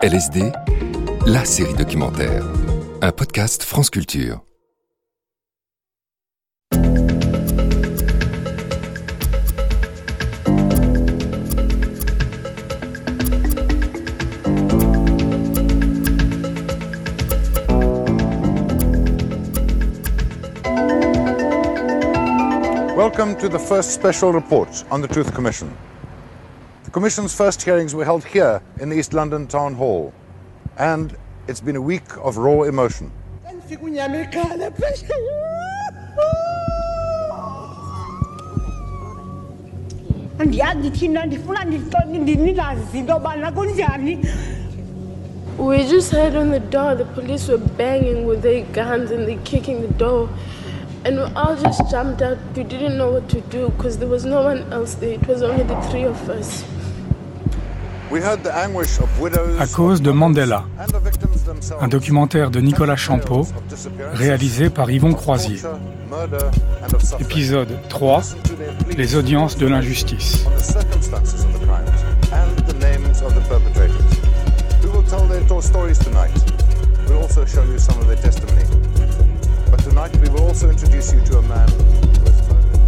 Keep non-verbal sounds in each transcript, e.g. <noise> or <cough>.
LSD, la série documentaire. Un podcast France Culture. Welcome to the first special report on the Truth Commission. The Commission's first hearings were held here in the East London Town Hall, and it's been a week of raw emotion. We just heard on the door the police were banging with their guns and they kicking the door. And we all just jumped out. We didn't know what to do because there was no one else there. It was only the three of us. À cause de Mandela, un documentaire de Nicolas Champeau, réalisé par Yvon Croisier. Épisode 3, Listen to their pleas les audiences de l'injustice. on the circumstances of the crimes and the names of the perpetrators. We will tell their to- stories tonight. We'll also show you some of their testimony. But tonight we will also introduce you to a man who has murdered.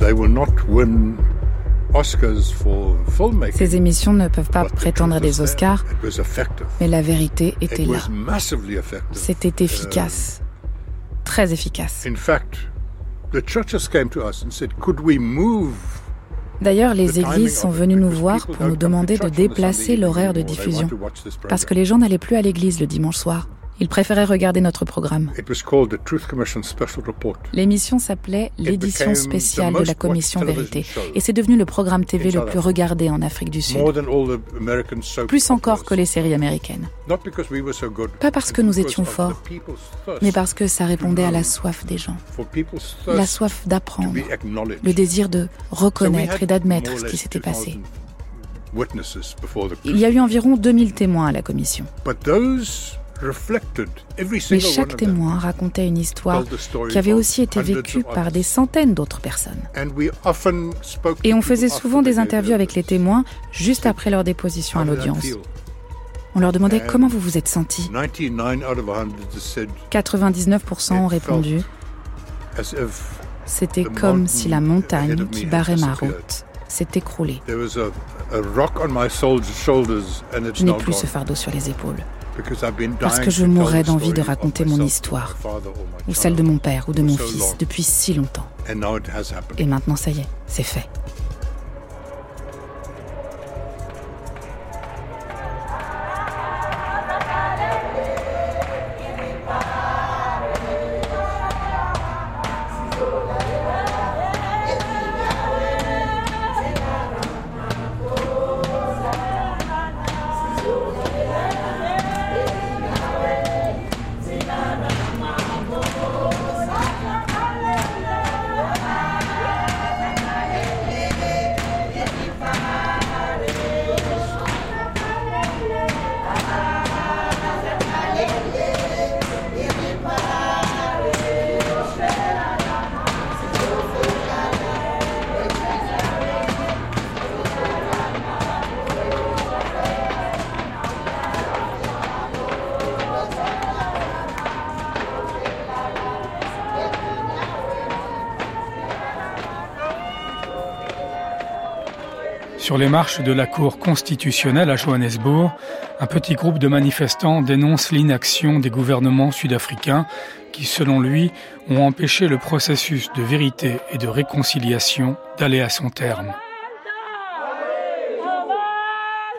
They will not win. Ces émissions ne peuvent pas prétendre à des. Oscars, mais la vérité était It là. C'était efficace. Très efficace. D'ailleurs, les églises sont venues nous voir pour nous demander de déplacer l'horaire de diffusion. Parce que les gens n'allaient plus à l'église le dimanche soir. Ils préféraient regarder notre programme. L'émission s'appelait l'édition spéciale de la Commission Vérité. Et c'est devenu le programme TV le plus regardé en Afrique du Sud. Plus encore que les séries américaines. Pas parce que nous étions forts, Mais parce que ça répondait à la soif des gens. La soif d'apprendre. Le désir de reconnaître et d'admettre ce qui s'était passé. 2,000 witnesses before the Il y a eu environ 2000 témoins à la commission. Mais chaque témoin racontait une histoire qui avait aussi été vécue par des centaines d'autres personnes. Et on faisait souvent des interviews avec les témoins juste après leur déposition à l'audience. On leur demandait And comment vous vous êtes senti. 99 out of 100 just said 99% ont répondu c'était comme si la montagne qui barrait ma route s'est écroulée. Je n'ai plus ce fardeau sur les épaules. Parce que je mourrais d'envie de raconter mon histoire, Ou celle de mon père ou de mon fils depuis si longtemps. Et maintenant, ça y est, c'est fait. Sur les marches de la Cour constitutionnelle à Johannesburg, un petit groupe de manifestants dénonce l'inaction des gouvernements sud-africains qui, selon lui, ont empêché le processus de vérité et de réconciliation d'aller à son terme.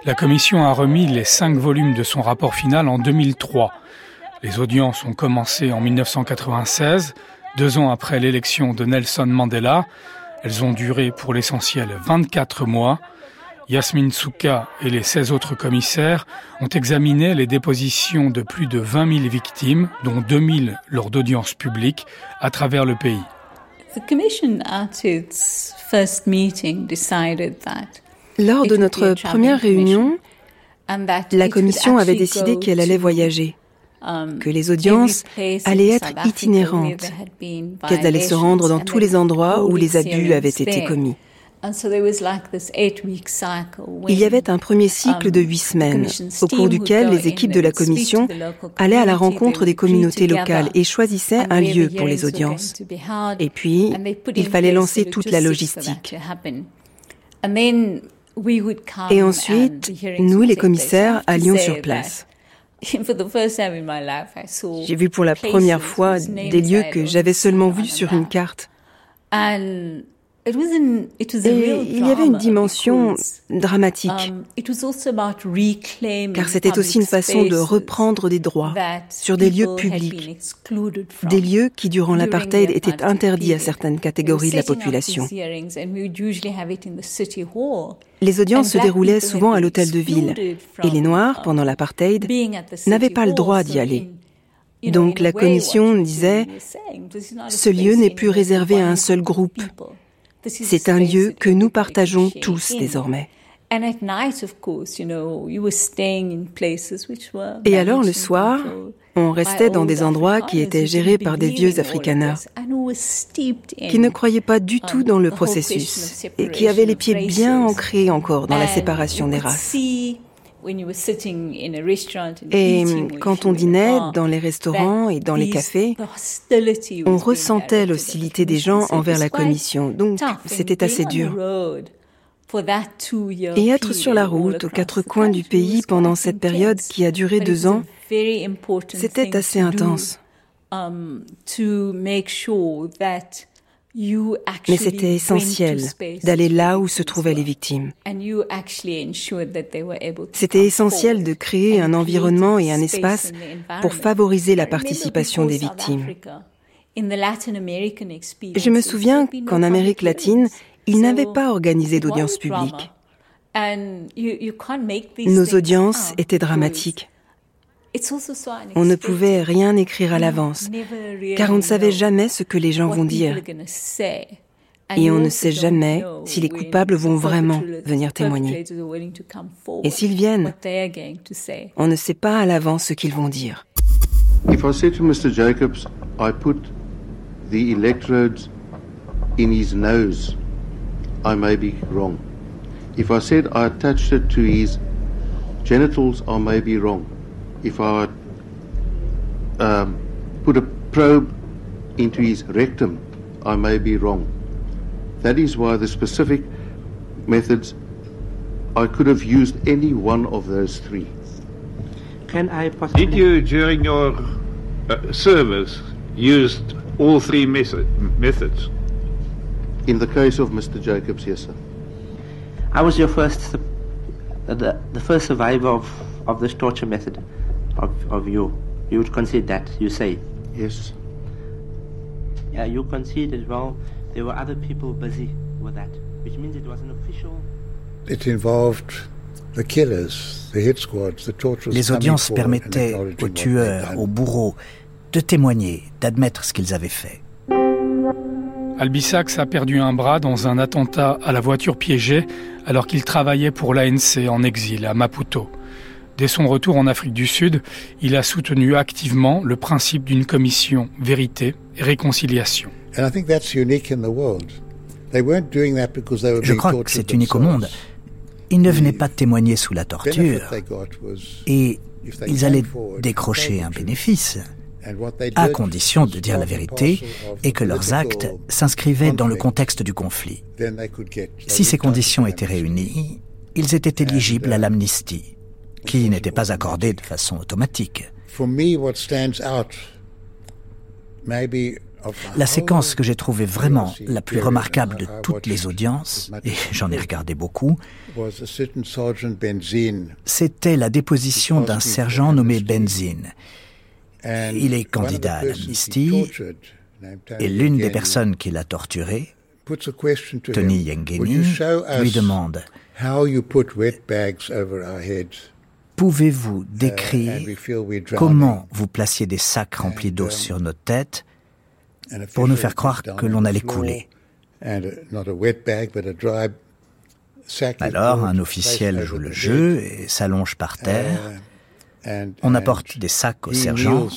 La commission a remis les cinq volumes de son rapport final en 2003. Les audiences ont commencé en 1996, deux ans après l'élection de Nelson Mandela. Elles ont duré pour l'essentiel 24 mois. Yasmine Souka et les 16 autres commissaires ont examiné les dépositions de plus de 20 000 victimes, dont 2 000 lors d'audiences publiques, à travers le pays. The Commission, at its first meeting, decided that Lors de notre première réunion, and that la commission avait décidé qu'elle allait to, voyager, que les audiences allaient être itinérantes, qu'elles allaient se rendre dans tous les endroits où les abus avaient été commis. Il y avait un premier cycle de huit semaines, au cours duquel les équipes de la commission allaient à la rencontre des communautés locales et choisissaient un lieu pour les audiences. Et puis, il fallait lancer toute la logistique. Et ensuite, nous, les commissaires, allions sur place. J'ai vu pour la première fois des lieux que j'avais seulement vus sur une carte. Et il y avait une dimension dramatique, car c'était aussi une façon de reprendre des droits sur des lieux publics, des lieux qui, durant l'apartheid, étaient interdits à certaines catégories de la population. Les audiences se déroulaient souvent à l'hôtel de ville, et les Noirs, pendant l'apartheid, n'avaient pas le droit d'y aller. Donc la commission disait, ce lieu n'est plus réservé à un seul groupe. C'est un lieu que nous partageons tous désormais. Et alors le soir, on restait dans des endroits qui étaient gérés par des vieux Afrikaners, qui ne croyaient pas du tout dans le processus et qui avaient les pieds bien ancrés encore dans la séparation des races. Et quand on dînait dans les restaurants et dans les cafés, on ressentait l'hostilité des gens envers la commission. Donc c'était assez dur. Et être sur la route aux quatre coins du pays pendant cette période qui a duré deux ans, c'était assez intense. Mais c'était essentiel d'aller là où se trouvaient les victimes. C'était essentiel de créer un environnement et un espace pour favoriser la participation des victimes. Je me souviens qu'en Amérique latine, ils n'avaient pas organisé d'audience publique. Nos audiences étaient dramatiques. On ne pouvait rien écrire à l'avance, car on ne savait jamais ce que les gens vont dire. Et on ne sait jamais si les coupables vont vraiment venir témoigner. Et s'ils viennent, on ne sait pas à l'avance ce qu'ils vont dire. If I say to Mr. Jacobs, I put the electrodes in his nose, I may be wrong. If I said I attached it to his genitals, I may be wrong. If I um, put a probe into his rectum, I may be wrong. That is why the specific methods, I could have used any one of those three. Can I possibly... Did you, during your uh, service, used all three method, methods? In the case of Mr. Jacobs, yes, sir. I was your first, uh, the, the first survivor of, of this torture method. Of, of you. You would concede that, you say? Yes. Yeah, you concede as well. There were other people busy with that, which means it was an official. It involved the killers, the hit squads, the torturers. Les audiences permettaient aux tueurs, aux bourreaux, de témoigner, d'admettre ce qu'ils avaient fait. Albisax a perdu un bras dans un attentat à la voiture piégée alors qu'il travaillait pour l'ANC en exil à Maputo. Dès son retour en Afrique du Sud, il a soutenu activement le principe d'une commission vérité et réconciliation. Je crois que c'est unique au monde. Ils ne venaient pas témoigner sous la torture. et ils allaient décrocher un bénéfice à condition de dire la vérité et que leurs actes s'inscrivaient dans le contexte du conflit. Si ces conditions étaient réunies, ils étaient éligibles à l'amnistie qui n'était pas accordé de façon automatique. La séquence que j'ai trouvée vraiment la plus remarquable de toutes les audiences, et j'en ai regardé beaucoup, c'était la déposition d'un sergent nommé Benzine. Il est candidat à l'amnistie et l'une des personnes qui l'a torturé, Tony Yengeni, lui demande Pouvez-vous uh, décrire comment vous placiez des sacs remplis d'eau um, sur nos têtes pour nous faire croire que l'on allait couler Alors un officiel joue le jeu et s'allonge par terre. Uh, On apporte des sacs au sergent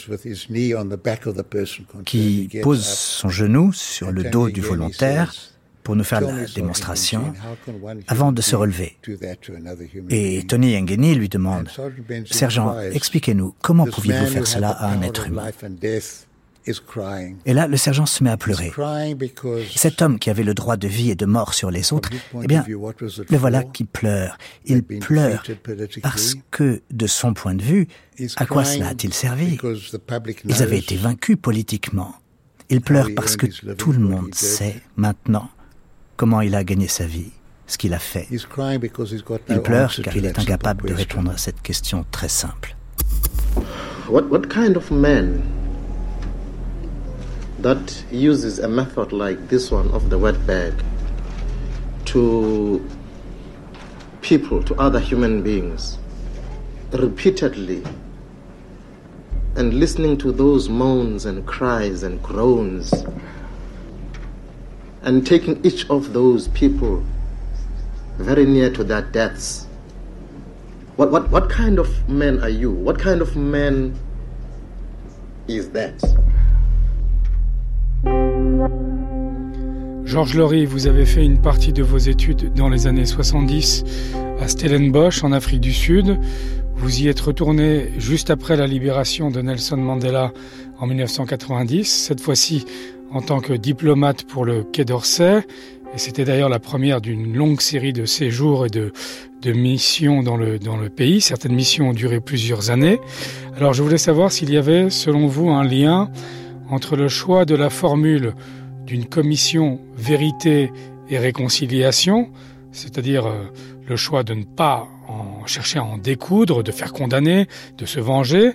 qui pose son genou sur le dos du volontaire pour nous faire la démonstration avant de se relever. Et Tony Engeni lui demande, Sergent, expliquez-nous, comment pouviez-vous faire cela à un être humain et là, le sergent se met à pleurer. Cet homme qui avait le droit de vie et de mort sur les autres, eh bien, le voilà qui pleure. Il pleure parce que, de son point de vue, à quoi cela a-t-il servi? Ils avaient été vaincus politiquement. Il pleure parce que tout le monde sait maintenant comment il a gagné sa vie, ce qu'il a fait. Il pleure car il est incapable de répondre à cette question très simple. What, what kind of man that uses a method like this one of the wet bag to people, to other human beings, repeatedly, and listening to those moans and cries and groans, and taking each of those people very near to their deaths. What, what, what kind of man are you? What kind of man is that? Georges Laurie, vous avez fait une partie de vos études dans les années 70 à Stellenbosch, en Afrique du Sud. Vous y êtes retourné juste après la libération de Nelson Mandela en 1990, cette fois-ci en tant que diplomate pour le Quai d'Orsay. Et c'était d'ailleurs la première d'une longue série de séjours et de, missions dans le, dans le pays. Certaines missions ont duré plusieurs années. Alors je voulais savoir s'il y avait, selon vous, un lien entre le choix de la formule d'une commission vérité et réconciliation, c'est-à-dire euh, le choix de ne pas chercher à en découdre, de faire condamner, de se venger,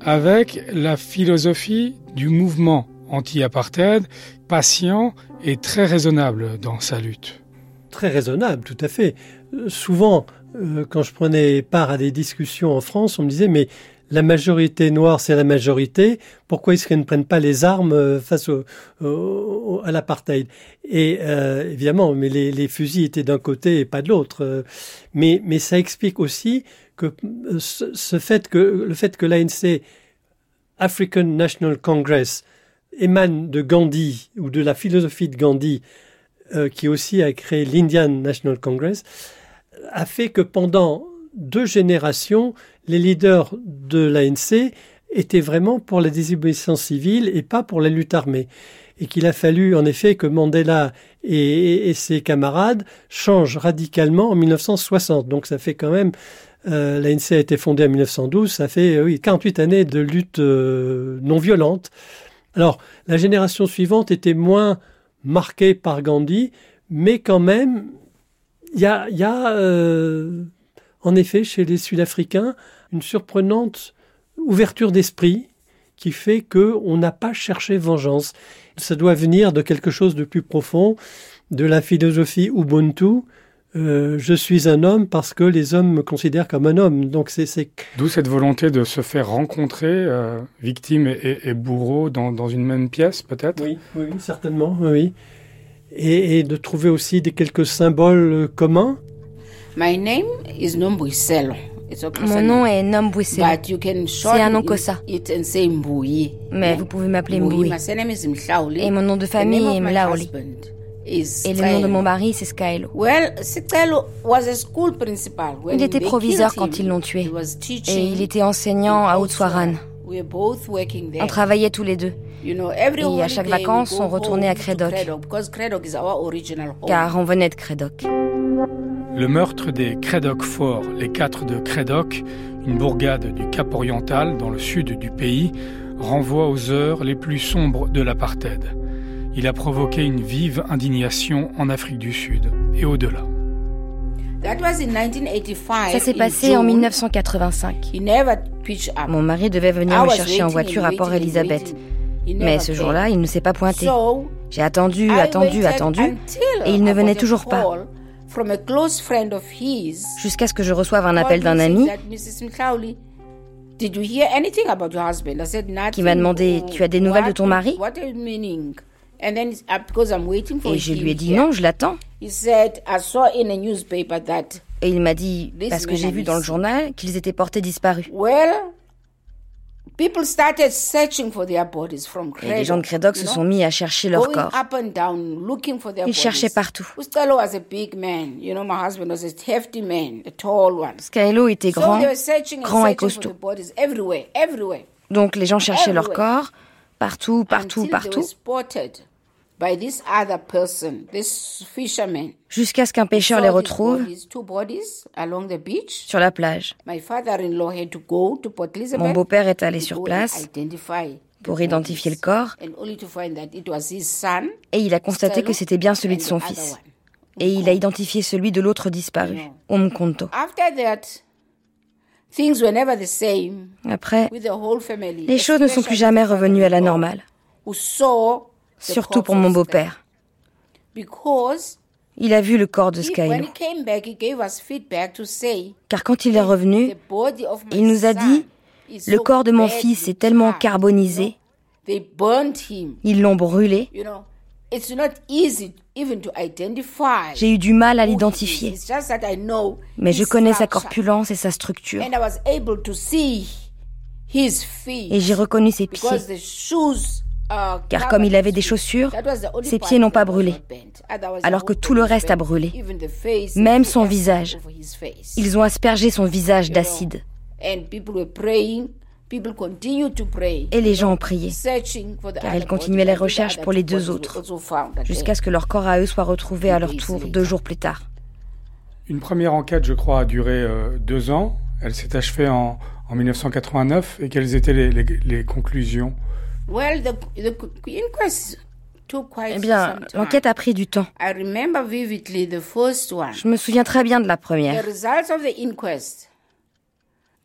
avec la philosophie du mouvement anti-apartheid, patient et très raisonnable dans sa lutte. Très raisonnable, tout à fait. Euh, souvent, euh, quand je prenais part à des discussions en France, on me disait mais la majorité noire, c'est la majorité. Pourquoi est-ce qu'ils ne prennent pas les armes euh, face à l'apartheid? Et évidemment, mais les, fusils étaient d'un côté et pas de l'autre. Mais, ça explique aussi que que le fait que l'ANC, African National Congress, émane de Gandhi ou de la philosophie de Gandhi, qui aussi a créé l'Indian National Congress, a fait que pendant deux générations, les leaders de l'ANC étaient vraiment pour la désobéissance civile et pas pour la lutte armée. Et qu'il a fallu en effet que Mandela et, ses camarades changent radicalement en 1960. Donc ça fait quand même euh, l'ANC a été fondée en 1912, ça fait oui, 48 années de lutte euh, non violente. Alors, la génération suivante était moins marquée par Gandhi, mais quand même, il y a, euh, en effet, chez les Sud-Africains, une surprenante ouverture d'esprit qui fait qu'on n'a pas cherché vengeance. Ça doit venir de quelque chose de plus profond, de la philosophie Ubuntu. Euh, je suis un homme parce que les hommes me considèrent comme un homme. Donc c'est d'où cette volonté de se faire rencontrer euh, victime et, bourreau dans, une même pièce, peut-être? Oui, oui, certainement, oui. Et, et, de trouver aussi des quelques symboles communs? My name is Nombwiselo. Mon nom est Nombwiselo. C'est un nom ça. Mais vous pouvez m'appeler Mboui. Et mon nom de famille est Mlaoli. Et le nom de mon mari, c'est Skylo. Il était proviseur quand ils l'ont tué. Et il était enseignant à Outswaran. On travaillait tous les deux. Et à chaque vacances, on retournait à Creddock. Car on venait de Creddock. Le meurtre des Creddock Forts, les quatre de Creddock, une bourgade du Cap Oriental dans le sud du pays, renvoie aux heures les plus sombres de l'apartheid. Il a provoqué une vive indignation en Afrique du Sud et au-delà. Ça s'est passé en 1985. Mon mari devait venir me chercher en voiture à Port Elizabeth. Mais ce jour-là, il ne s'est pas pointé. J'ai attendu, attendu, attendu, et il ne venait toujours pas. Jusqu'à ce que je reçoive un appel d'un ami qui m'a demandé Tu as des nouvelles de ton mari? Et je lui ai dit Non, je l'attends. Et il m'a dit Parce que j'ai vu dans le journal qu'ils étaient portés disparus. Et les gens de Credoc se sont mis à chercher leur corps. Ils cherchaient partout. Skylo était grand, grand et costaud. Donc les gens cherchaient leur corps partout, partout, partout. Jusqu'à ce qu'un pêcheur les retrouve sur la plage. Mon beau-père est allé sur place pour identifier le corps et il a constaté que c'était bien celui de son fils. Et il a identifié celui de l'autre disparu, Omkonto. Après, les choses ne sont plus jamais revenues à la normale surtout pour mon beau-père. Il a vu le corps de Skylo. Car quand il est revenu, il nous a dit, le corps de mon fils est tellement carbonisé, ils l'ont brûlé. J'ai eu du mal à l'identifier, mais je connais sa corpulence et sa structure. Et j'ai reconnu ses pieds car comme il avait des chaussures, ses pieds n'ont pas brûlé, alors que tout le reste a brûlé, même son visage. Ils ont aspergé son visage d'acide. Et les gens ont prié, car ils continuaient les recherches pour les deux autres, jusqu'à ce que leur corps à eux soit retrouvé à leur tour deux jours plus tard. Une première enquête, je crois, a duré euh, deux ans. Elle s'est achevée en, 1989. Et quelles étaient les conclusions? Eh bien, l'enquête a pris du temps. Je me souviens très bien de la première.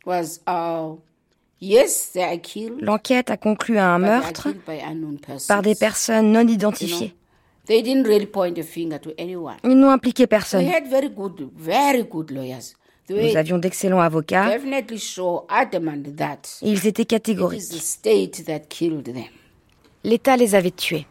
Uh, l'enquête a conclu à un meurtre par des personnes non identifiées. Ils n'ont impliqué personne. Nous avions d'excellents avocats. Ils étaient catégoriques. L'État les avait tués.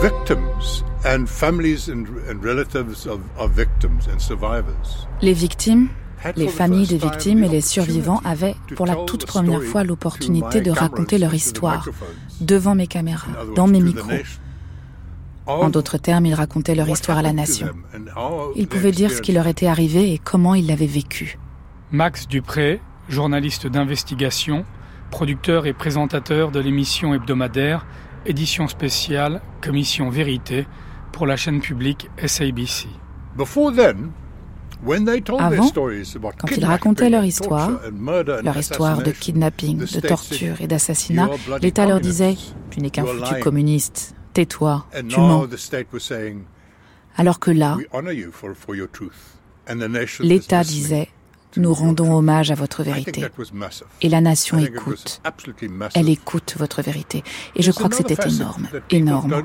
Victims and families and, relatives of, of victims and survivors. Les victimes les familles des victimes et les survivants avaient pour la toute première fois l'opportunité de raconter leur histoire devant mes caméras, dans mes micros. En d'autres termes, ils racontaient leur histoire à la nation. Ils pouvaient dire ce qui leur était arrivé et comment ils l'avaient vécu. Max Dupré, journaliste d'investigation, producteur et présentateur de l'émission hebdomadaire Édition spéciale Commission Vérité pour la chaîne publique SABC. Avant, quand ils racontaient leur histoire, leur histoire de kidnapping, de torture et d'assassinat, l'État leur disait ⁇ Tu n'es qu'un foutu communiste, tais-toi, tu mens ⁇ Alors que là, l'État disait nous rendons hommage à votre vérité. Et la nation écoute. Elle écoute votre vérité. Et je crois que c'était énorme, énorme.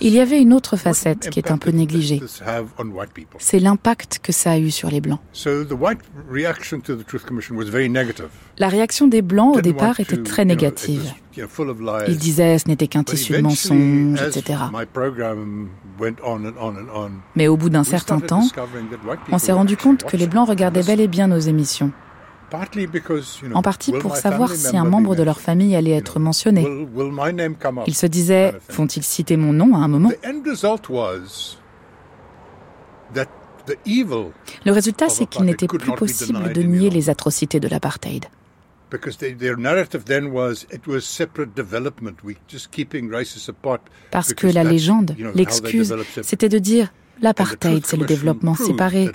Il y avait une autre facette qui est un peu négligée. C'est l'impact que ça a eu sur les Blancs. La réaction des Blancs au départ était très négative. Ils disaient ce n'était qu'un tissu de mensonges, etc. Mais au bout d'un certain temps, on s'est rendu compte que les Blancs regardaient bel et bien nos émissions. En partie pour savoir si un membre de leur famille allait être mentionné. Ils se disaient, vont-ils citer mon nom à un moment? Le résultat, c'est qu'il n'était plus possible de nier les atrocités de l'apartheid. Parce que la légende, l'excuse, c'était de dire l'apartheid, c'est le développement séparé.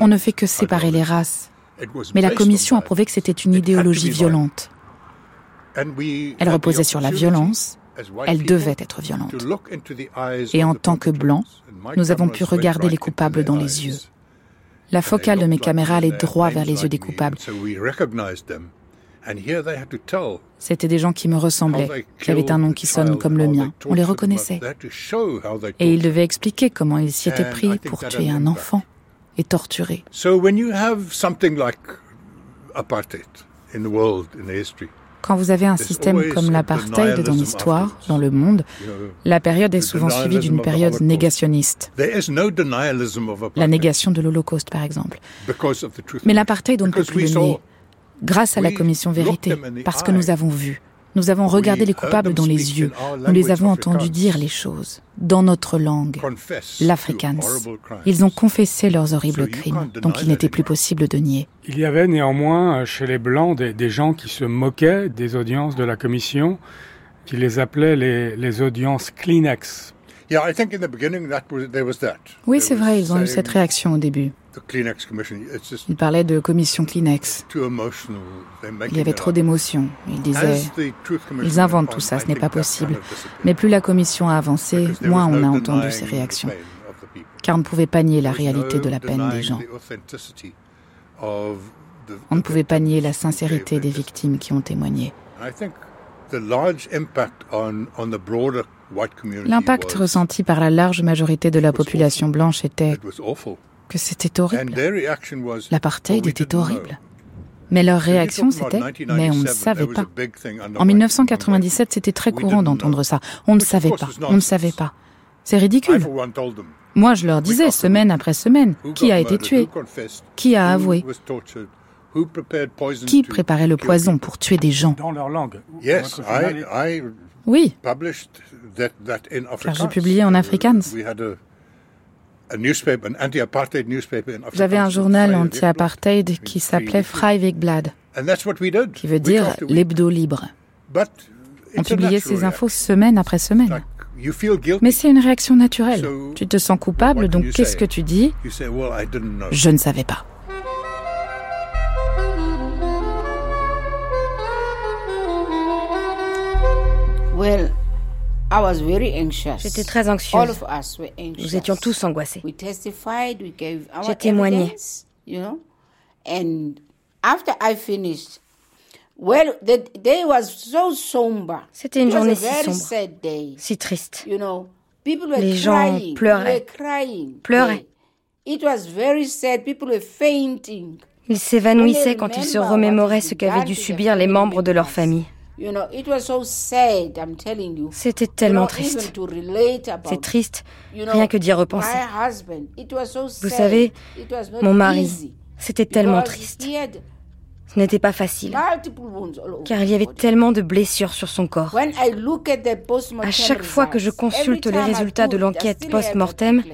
On ne fait que séparer les races. Mais la Commission a prouvé que c'était une idéologie violente. Elle reposait sur la violence, elle devait être violente. Et en tant que blancs, nous avons pu regarder les coupables dans les yeux. La focale de mes caméras allait droit vers les yeux des coupables. C'étaient des gens qui me ressemblaient, qui avaient un nom qui sonne comme le mien. On les reconnaissait. Et ils devaient expliquer comment ils s'y étaient pris pour tuer un enfant et So when you have something like apartheid in the world, in the history, Quand vous avez un système comme l'apartheid dans l'histoire, dans le monde, la période est souvent suivie d'une période négationniste. La négation de l'Holocauste, par exemple. Mais l'apartheid, on ne peut plus le nier. Grâce à la commission vérité, parce que nous avons vu, nous avons regardé les coupables dans les yeux. Nous les avons entendus dire les choses, dans notre langue, l'afrikaans. Ils ont confessé leurs horribles crimes, donc il n'était plus possible de nier. Il y avait néanmoins chez les Blancs des, gens qui se moquaient des audiences de la commission, qui les appelaient les, les audiences Kleenex. Oui, c'est vrai, ils ont eu cette réaction au début. Il parlait de commission Kleenex. Il y avait trop d'émotions. Il disait, ils inventent tout ça, ce n'est pas possible. Mais plus la commission a avancé, moins on a entendu ces réactions. Car on ne pouvait pas nier la réalité de la peine des gens. On ne pouvait pas nier la sincérité des victimes qui ont témoigné. L'impact ressenti par la large majorité de la population blanche était que c'était horrible. L'apartheid était horrible. Mais leur réaction, c'était Mais on ne savait pas. En 1997, c'était très courant d'entendre ça. On ne savait pas. On ne savait pas. C'est ridicule. Moi, je leur disais, semaine après semaine, qui a été tué? Qui a avoué? Qui préparait le poison pour tuer des gens? Dans leur langue. Oui. Car j'ai publié en afrikaans. J'avais un journal anti-apartheid qui s'appelait Vrijwegblad, qui veut dire l'hebdo libre. On publiait ces infos semaine après semaine. Mais c'est une réaction naturelle. Tu te sens coupable, donc qu'est-ce que tu dis? Je ne savais pas. Well, J'étais très anxieuse. Nous étions tous angoissés. J'ai témoigné. C'était une journée si sombre, si triste. Les gens pleuraient, pleuraient. Ils s'évanouissaient quand ils se remémoraient ce qu'avaient dû subir les membres de leur famille. C'était tellement triste. C'est triste, rien que d'y repenser. Vous savez, mon mari, c'était tellement triste. Ce n'était pas facile, car il y avait tellement de blessures sur son corps. À chaque fois que je consulte les résultats de l'enquête post-mortem,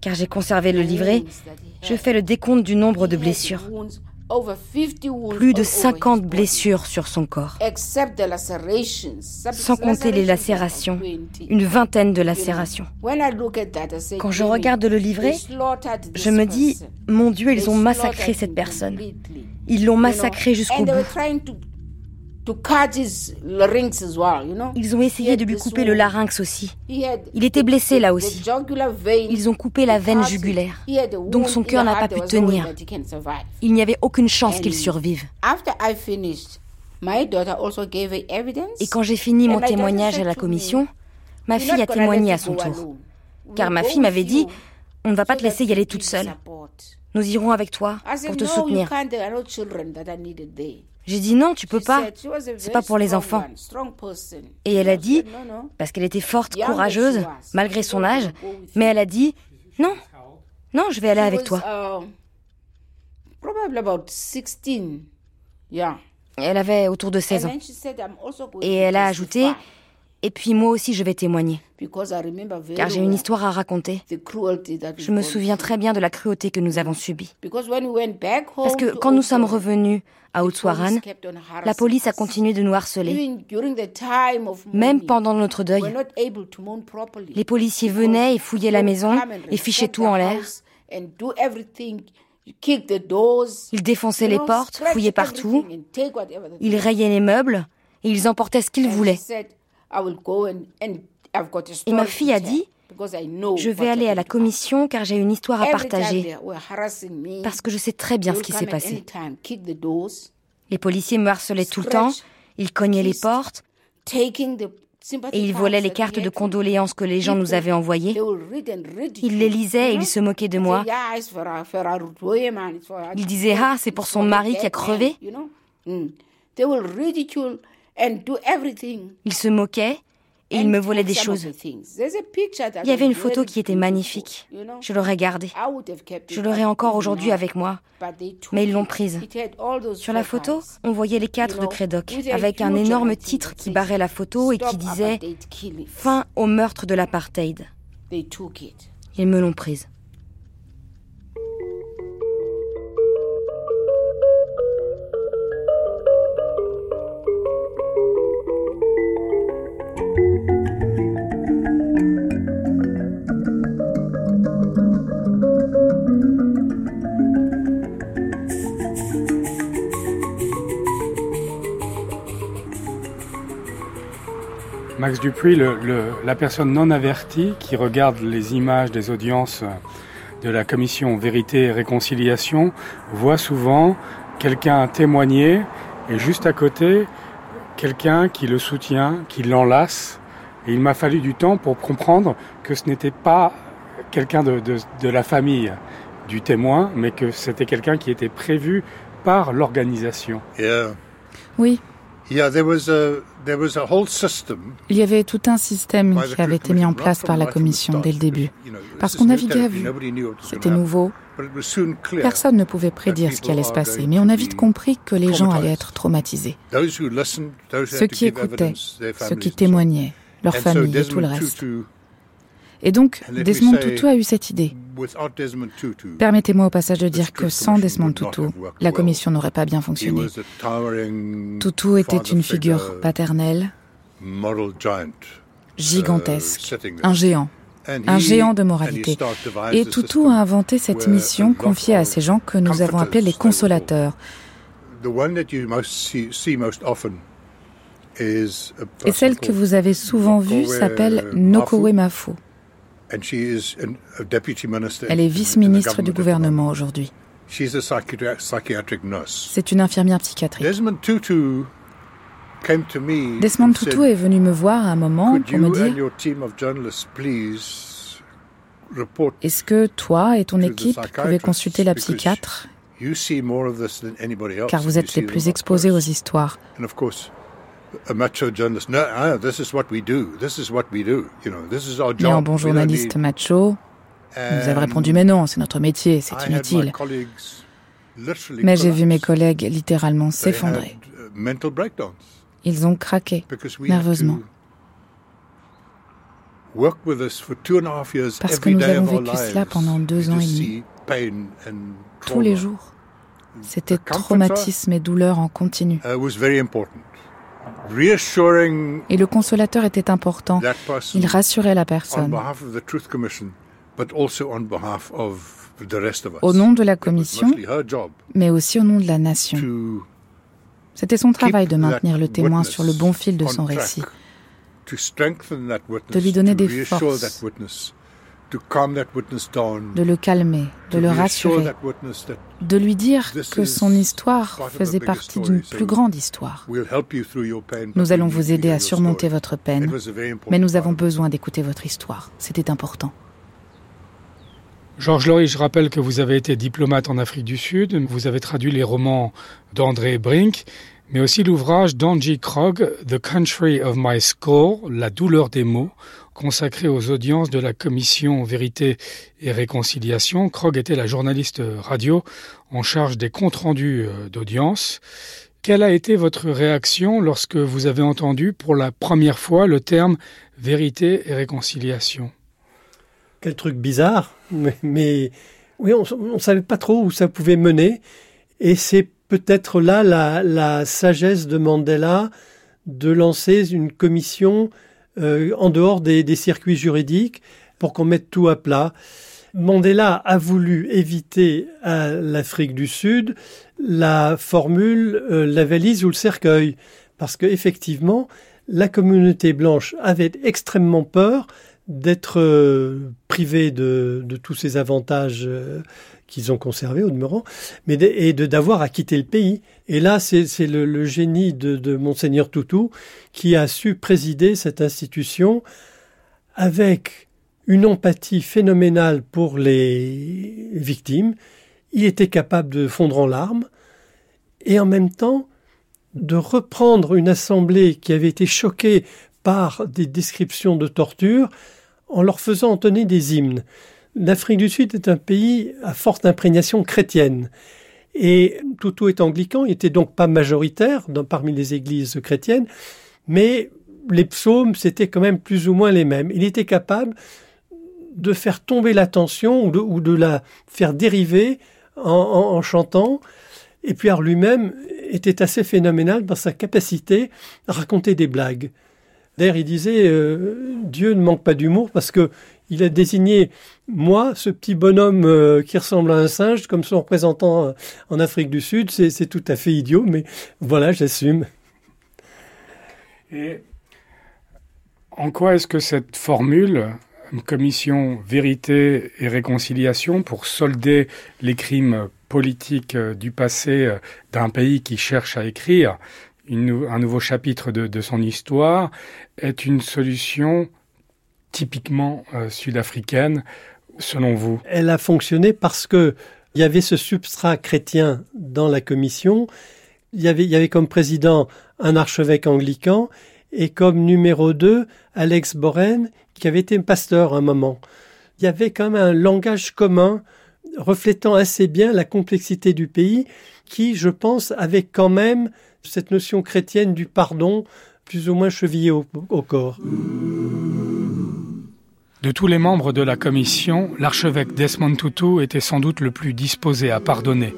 car j'ai conservé le livret, je fais le décompte du nombre de blessures plus de 50 blessures sur son corps, sans compter les lacérations, une vingtaine de lacérations. Quand je regarde le livret, je me dis, mon Dieu, ils ont massacré cette personne. Ils l'ont massacré jusqu'au bout. Ils ont essayé de lui couper le larynx aussi. Il était blessé là aussi. Ils ont coupé la veine jugulaire. Donc son cœur n'a pas pu tenir. Il n'y avait aucune chance qu'il survive. Et quand j'ai fini mon témoignage à la commission, ma fille a témoigné à son tour. Car ma fille m'avait dit, on ne va pas te laisser y aller toute seule. Nous irons avec toi pour te soutenir. J'ai dit non, tu peux pas. C'est pas pour les enfants. Et elle a dit, parce qu'elle était forte, courageuse, malgré son âge, mais elle a dit non, non, je vais aller avec toi. Elle avait autour de 16 ans. Et elle a ajouté, et puis moi aussi je vais témoigner. Car j'ai une histoire à raconter. Je me souviens très bien de la cruauté que nous avons subie. Parce que quand nous sommes revenus à Outswaran, la police a continué de nous harceler. Même pendant notre deuil. Les policiers venaient et fouillaient la maison et fichaient tout en l'air. Ils défonçaient les portes, fouillaient partout. Ils rayaient les meubles et ils emportaient ce qu'ils voulaient. Et ma fille a dit, je vais aller à la commission car j'ai une histoire à partager. Parce que je sais très bien ce qui s'est passé. Les policiers me harcelaient tout le temps, ils cognaient les portes et ils volaient les cartes de condoléances que les gens nous avaient envoyées. Ils les lisaient et ils se moquaient de moi. Ils disaient Ah, c'est pour son mari qui a crevé. Ils se moquaient et il me volait des choses. Il y avait une photo qui était magnifique. Je l'aurais gardée. Je l'aurais encore aujourd'hui avec moi. Mais ils l'ont prise. Sur la photo, on voyait les quatre de Crédoc, avec un énorme titre qui barrait la photo et qui disait Fin au meurtre de l'apartheid. Ils me l'ont prise. Max Dupuis, la personne non avertie qui regarde les images des audiences de la commission Vérité et Réconciliation voit souvent quelqu'un témoigner et juste à côté, quelqu'un qui le soutient, qui l'enlace. Et il m'a fallu du temps pour comprendre que ce n'était pas quelqu'un de, de la famille du témoin, mais que c'était quelqu'un qui était prévu par l'organisation. Oui, il y avait tout un système qui avait été mis en place par la Commission dès le début, parce qu'on naviguait à vue. C'était nouveau. Personne ne pouvait prédire ce qui allait se passer, mais on a vite compris que les gens allaient être traumatisés. Ceux qui écoutaient, ceux qui témoignaient, leurs familles et tout le reste. Et donc, Desmond Tutu a eu cette idée. Permettez-moi au passage de dire que sans Desmond Tutu, la commission n'aurait pas bien fonctionné. Tutu était une figure paternelle, gigantesque, un géant, un géant de moralité. Et Tutu a inventé cette mission confiée à ces gens que nous avons appelés les consolateurs. Et celle que vous avez souvent vue s'appelle Nokowe Mafu. Elle est vice-ministre du gouvernement aujourd'hui. C'est une infirmière psychiatrique. Desmond Tutu est venu me voir à un moment pour me dire Est-ce que toi et ton équipe pouvez consulter la psychiatre car vous êtes les plus exposés aux histoires mais en bon journaliste macho, nous avons répondu mais non, c'est notre métier, c'est inutile. Mais j'ai vu mes collègues littéralement s'effondrer. Uh, Ils ont craqué nerveusement. Parce que nous avons vécu cela pendant deux ans et demi, tous les jours. C'était traumatisme et douleur en continu. Et le consolateur était important. Il rassurait la personne. Au nom de la commission, mais aussi au nom de la nation. C'était son travail de maintenir le témoin sur le bon fil de son récit, de lui donner des forces, de le calmer, de le rassurer, de lui dire que son histoire faisait partie d'une plus grande histoire. Nous allons vous aider à surmonter votre peine, mais nous avons besoin d'écouter votre histoire. C'était important. Georges Laurie, je rappelle que vous avez été diplomate en Afrique du Sud, vous avez traduit les romans d'André Brink, mais aussi l'ouvrage d'Angie Krog, The Country of My Skull, La douleur des mots, consacré aux audiences de la commission Vérité et Réconciliation. Krog était la journaliste radio en charge des comptes rendus euh, d'audience. Quelle a été votre réaction lorsque vous avez entendu pour la première fois le terme vérité et réconciliation Quel truc bizarre, mais, oui, on ne savait pas trop où ça pouvait mener. Et c'est peut-être là la, la, sagesse de Mandela de lancer une commission euh, en dehors des, circuits juridiques pour qu'on mette tout à plat. Mandela a voulu éviter à l'Afrique du Sud la formule euh, la valise ou le cercueil, parce qu'effectivement, la communauté blanche avait extrêmement peur d'être euh, de, tous ces avantages qu'ils ont conservés au demeurant, mais et de d'avoir à quitter le pays. Et là, c'est le, génie de, de monseigneur Toutou qui a su présider cette institution avec une empathie phénoménale pour les victimes. Il était capable de fondre en larmes et en même temps de reprendre une assemblée qui avait été choquée par des descriptions de torture en leur faisant entonner des hymnes. L'Afrique du Sud est un pays à forte imprégnation chrétienne. Et Tutu est anglican, il était donc pas majoritaire parmi les églises chrétiennes, mais les psaumes, c'était quand même plus ou moins les mêmes. Il était capable de faire tomber l'attention ou de, ou de la faire dériver en, chantant. Et puis lui-même était assez phénoménal dans sa capacité à raconter des blagues. D'ailleurs, il disait euh, Dieu ne manque pas d'humour parce que il a désigné moi, ce petit bonhomme euh, qui ressemble à un singe, comme son représentant euh, en Afrique du Sud. C'est tout à fait idiot, mais voilà, j'assume. Et en quoi est-ce que cette formule, commission vérité et réconciliation pour solder les crimes politiques du passé d'un pays qui cherche à écrire, un nouveau chapitre de, son histoire est une solution typiquement euh, sud-africaine, selon vous? Elle a fonctionné parce que il y avait ce substrat chrétien dans la commission. Il y avait, il y avait comme président un archevêque anglican et comme numéro 2 Alex Boren qui avait été pasteur à un moment. Il y avait quand même un langage commun reflétant assez bien la complexité du pays qui, je pense, avait quand même cette notion chrétienne du pardon plus ou moins chevillée au, corps. De tous les membres de la commission, l'archevêque Desmond Tutu était sans doute le plus disposé à pardonner.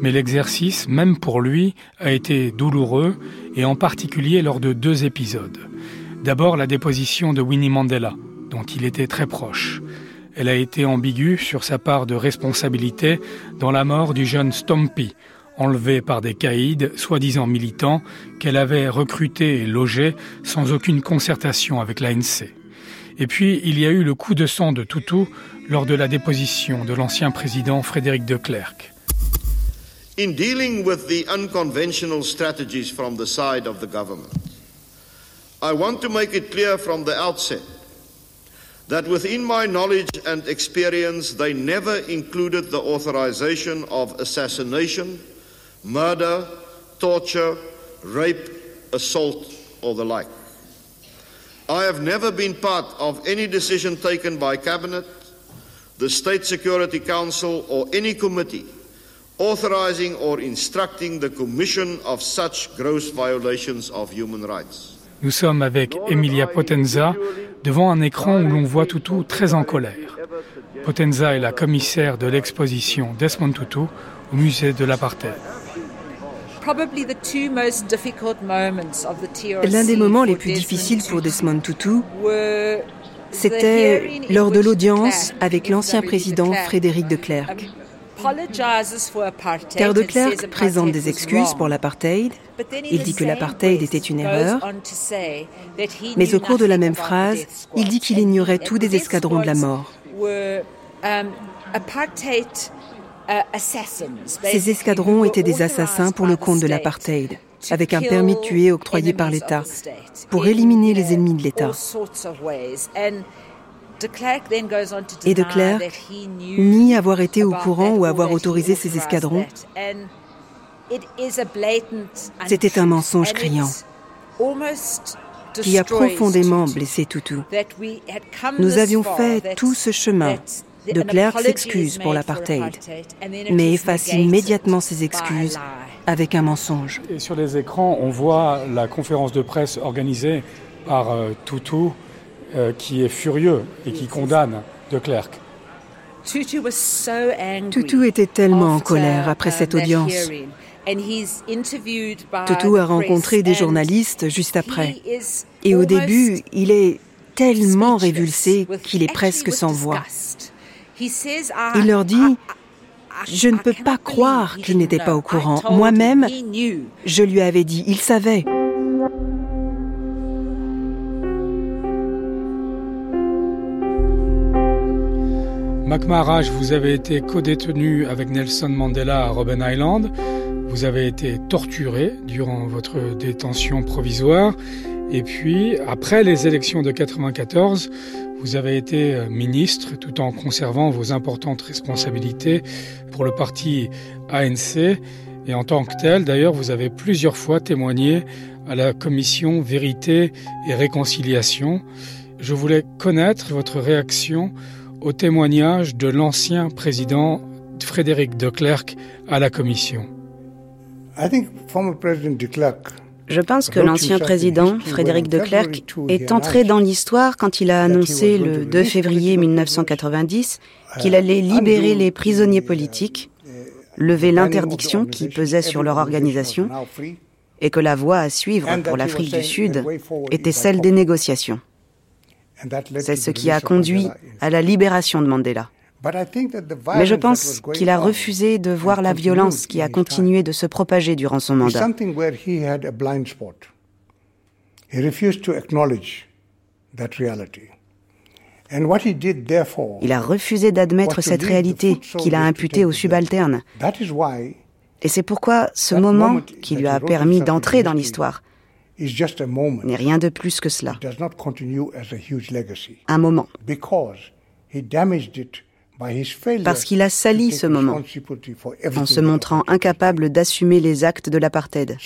Mais l'exercice, même pour lui, a été douloureux, et en particulier lors de deux épisodes. D'abord la déposition de Winnie Mandela, dont il était très proche. Elle a été ambiguë sur sa part de responsabilité dans la mort du jeune Stompy, enlevée par des caïds, soi-disant militants, qu'elle avait recrutés et logés sans aucune concertation avec l'ANC. Et puis, il y a eu le coup de sang de Tutu lors de la déposition de l'ancien président Frédéric de Klerk. In dealing with the unconventional strategies from the side of the government, I want to make it clear from the outset that within my knowledge and experience, they never included the authorization of assassination murder, torture, rape, assault, or the like. I have never been part of any decision taken by Cabinet, the State Security Council, or any committee authorizing or instructing the commission of such gross violations of human rights. Nous sommes avec Emilia Potenza devant un écran où l'on voit Tutu très en colère. Potenza est la commissaire de l'exposition Desmond Tutu au musée de l'apartheid. L'un des moments les plus difficiles pour Desmond Tutu, c'était lors de l'audience avec l'ancien président Frédéric de Klerk. Car de Klerk présente des excuses pour l'apartheid. Il dit que l'apartheid était une erreur. Mais au cours de la même phrase, il dit qu'il ignorait tout des escadrons de la mort. Euh, Ces escadrons étaient des assassins pour le compte de l'apartheid, avec un permis de tuer octroyé par l'État, pour éliminer les ennemis de l'État. Et de Klerk nie avoir été au courant ou avoir autorisé ces escadrons. C'était un mensonge criant qui a profondément blessé Tutu. Nous avions fait tout ce chemin de Klerk s'excuse pour l'apartheid, mais efface immédiatement ses excuses avec un mensonge. Et sur les écrans, on voit la conférence de presse organisée par euh, Tutu, euh, qui est furieux et qui condamne de Klerk. Tutu était tellement en colère après cette um, audience. Tutu a rencontré des journalistes juste après. Et au début, il est tellement révulsé qu'il est presque sans voix. Il leur dit, je ne peux pas croire qu'il n'était pas au courant. Moi-même, je lui avais dit, il savait. Mac vous avez été co-détenu avec Nelson Mandela à Robben Island. Vous avez été torturé durant votre détention provisoire. Et puis, après les élections de 94, vous avez été euh, ministre tout en conservant vos importantes responsabilités pour le parti ANC. Et en tant que tel, d'ailleurs, vous avez plusieurs fois témoigné à la commission Vérité et Réconciliation. Je voulais connaître votre réaction au témoignage de l'ancien président Frédéric de Klerk à la commission. Je pense que l'ancien président, Frédéric de Klerk, est entré dans l'histoire quand il a annoncé le 2 février 1990 qu'il allait libérer les prisonniers politiques, lever l'interdiction qui pesait sur leur organisation et que la voie à suivre pour l'Afrique du Sud était celle des négociations. C'est ce qui a conduit à la libération de Mandela. Mais je pense qu'il a refusé de voir la violence qui a continué de se propager durant son mandat. Il a refusé d'admettre cette réalité qu'il a imputée aux subalternes. Et c'est pourquoi ce moment qui lui a permis d'entrer dans l'histoire n'est rien de plus que cela. Un moment. Parce qu'il a sali ce moment en se montrant incapable d'assumer les actes de l'apartheid.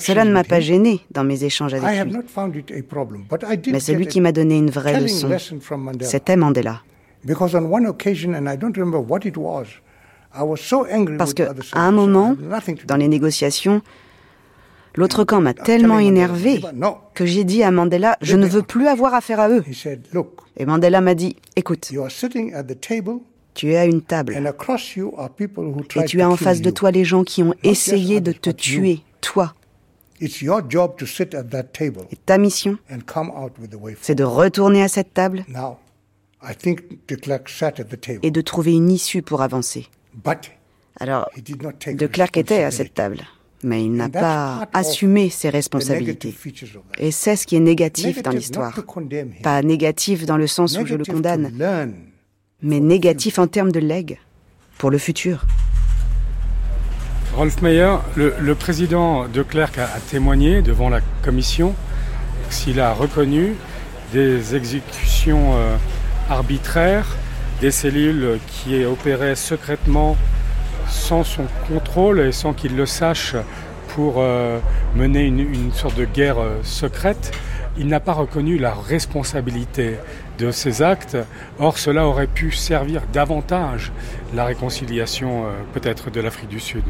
Cela ne m'a pas gêné dans mes échanges avec lui. Mais celui qui m'a donné une vraie leçon, c'était Mandela. Parce qu'à un moment, dans les négociations, l'autre camp m'a tellement énervé que j'ai dit à Mandela, je ne veux plus avoir affaire à eux. Et Mandela m'a dit, écoute, tu es à une table et tu as en face de toi les gens qui ont essayé de te tuer, toi. Et ta mission, c'est de retourner à cette table. et de trouver une issue pour avancer. Alors, de Klerk était à cette table, mais il n'a pas assumé ses responsabilités. Et c'est ce qui est négatif dans l'histoire. Pas négatif dans le sens où je le condamne, mais négatif en termes de legs pour le futur. Rolf Meyer, le, président de Klerk a, témoigné devant la commission s'il a reconnu des exécutions euh, arbitraires, des cellules qui opéraient secrètement sans son contrôle et sans qu'il le sache pour euh, mener une, sorte de guerre euh, secrète. Il n'a pas reconnu la responsabilité de ces actes. Or, cela aurait pu servir davantage la réconciliation euh, peut-être de l'Afrique du Sud.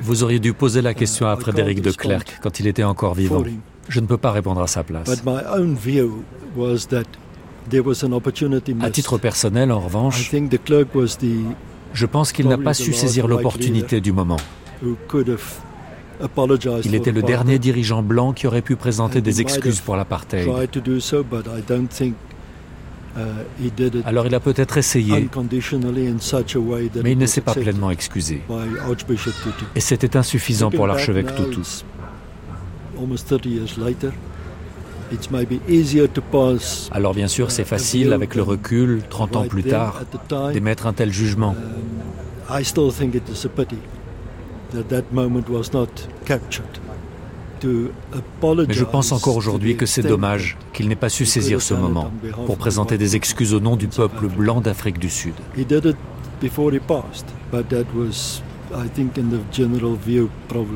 Vous auriez dû poser la question à Frédéric de Klerk quand il était encore vivant. Je ne peux pas répondre à sa place. À titre personnel, en revanche, je pense qu'il n'a pas su saisir l'opportunité du moment. Il était le dernier dirigeant blanc qui aurait pu présenter des excuses pour l'apartheid. Uh, Alors il a peut-être essayé, mais il ne s'est pas pleinement excusé. Et c'était insuffisant pour l'archevêque Tutu. Alors bien sûr, c'est facile avec le recul, 30 ans plus tard, d'émettre un tel jugement. Mais je pense encore aujourd'hui que c'est dommage qu'il n'ait pas su saisir ce moment pour présenter des excuses au nom du peuple blanc d'Afrique du Sud.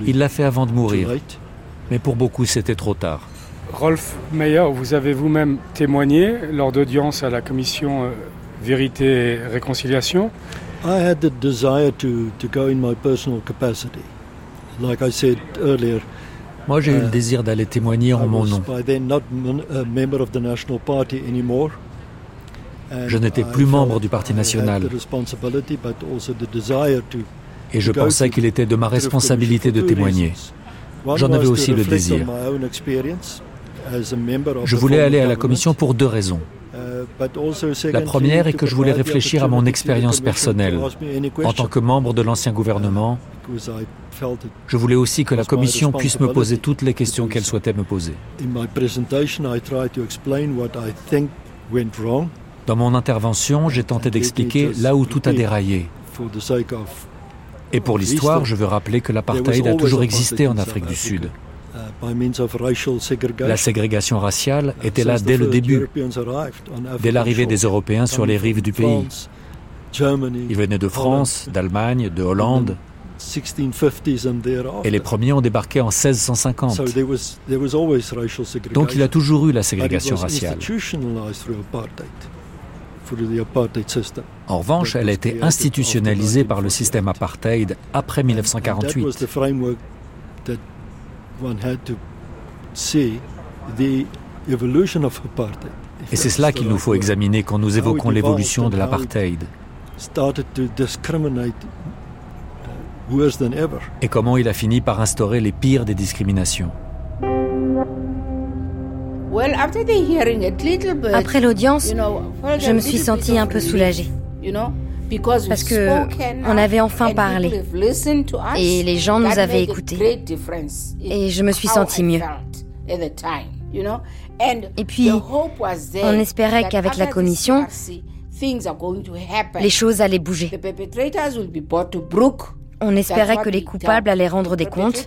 Il l'a fait avant de mourir, mais pour beaucoup c'était trop tard. Rolf Meyer, vous avez vous-même témoigné lors d'audience à la commission euh, Vérité et Réconciliation. I had the desire to, to go in my personal capacity. Like I said earlier, moi, j'ai eu le uh, désir d'aller témoigner en mon nom. Je n'étais plus membre du Parti national. Et je pensais qu'il était de ma responsabilité de témoigner. J'en avais aussi le désir. Je voulais aller à la commission pour deux raisons. La première est que je voulais réfléchir à mon expérience personnelle. En tant que membre de l'ancien gouvernement, je voulais aussi que la commission puisse me poser toutes les questions qu'elle souhaitait me poser. Dans mon intervention, j'ai tenté d'expliquer là où tout a déraillé. Et pour l'histoire, je veux rappeler que l'apartheid a toujours existé en Afrique du Sud. La ségrégation raciale était là dès le début, dès l'arrivée des Européens sur les rives du pays. Ils venaient de France, d'Allemagne, de Hollande. Et les premiers ont débarqué en 1650. Donc il y a toujours eu la ségrégation raciale. En revanche, elle a été institutionnalisée par le système apartheid après 1948. Et c'est cela qu'il nous faut examiner quand nous évoquons l'évolution de l'apartheid. Et comment il a fini par instaurer les pires des discriminations. Après l'audience, je me suis sentie un peu soulagée. Parce que on avait enfin parlé et les gens nous avaient écoutés. Et je me suis sentie mieux. Et puis, on espérait qu'avec la commission, les choses allaient bouger. On espérait que les coupables allaient rendre des comptes,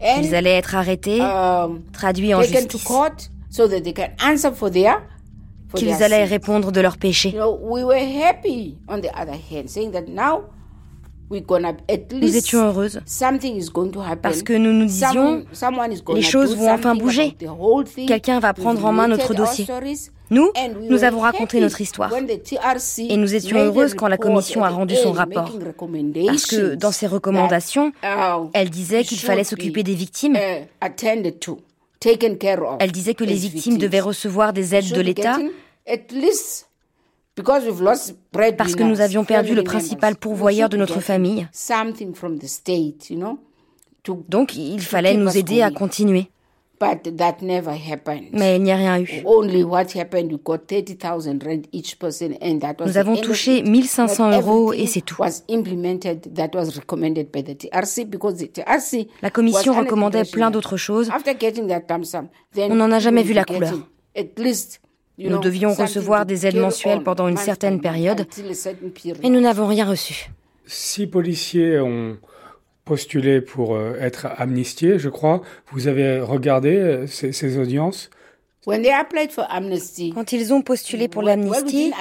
qu'ils allaient être arrêtés, um, traduits en justice, qu'ils allaient répondre de leurs péchés. Nous étions heureuses parce que nous nous disions les choses vont enfin bouger. Quelqu'un va prendre en main notre dossier. Nous, nous avons raconté notre histoire. Et nous étions heureuses quand la commission a rendu son rapport. Parce que dans ses recommandations, uh, elle disait qu'il fallait s'occuper des victimes. Uh, elle disait que les victimes devaient recevoir des aides de l'État parce que nous avions perdu le principal pourvoyeur de notre famille. Donc il fallait nous aider à continuer. Mais il n'y a rien eu. Nous avons touché 1500 euros et c'est tout. La commission recommandait plein d'autres choses. On n'en a jamais vu la couleur. Nous devions recevoir des aides mensuelles pendant une certaine période et nous n'avons rien reçu. Six policiers ont postulé pour euh, être amnistiés, je crois. Vous avez regardé euh, ces, audiences? Quand ils ont postulé pour l'amnistie,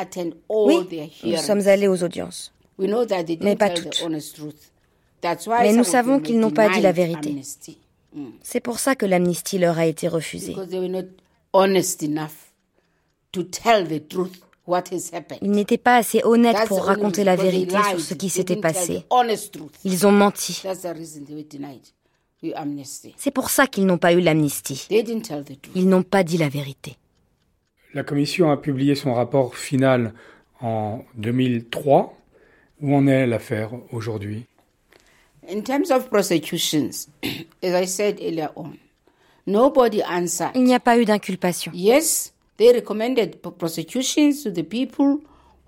oui, nous sommes allés aux audiences. Mais pas toutes. Mais nous savons qu'ils n'ont pas dit la vérité. Mm. C'est pour ça que l'amnistie leur a été refusée. Ils n'étaient pas assez honnêtes pour raconter la vérité sur ce qui s'était passé. Ils ont menti. C'est pour ça qu'ils n'ont pas eu l'amnistie. Ils n'ont pas dit la vérité. La commission a publié son rapport final en 2003. Où en est l'affaire aujourd'hui? In terms of prosecutions, <clears throat> as I said earlier on, nobody answered. Il n'y a pas eu d'inculpation. Yes,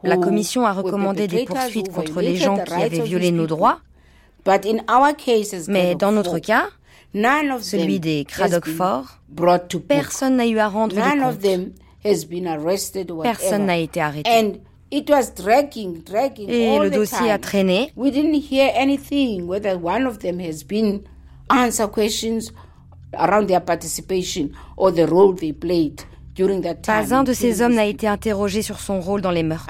la Commission a recommandé des poursuites contre les gens qui avaient violé nos droits. Mais dans notre cas, celui des Craddock Fort, personne n'a eu à rendre des comptes. Personne n'a été arrêté. Et le dossier a traîné. around their participation or the role they played. Pas un de ces hommes n'a été interrogé sur son rôle dans les meurtres.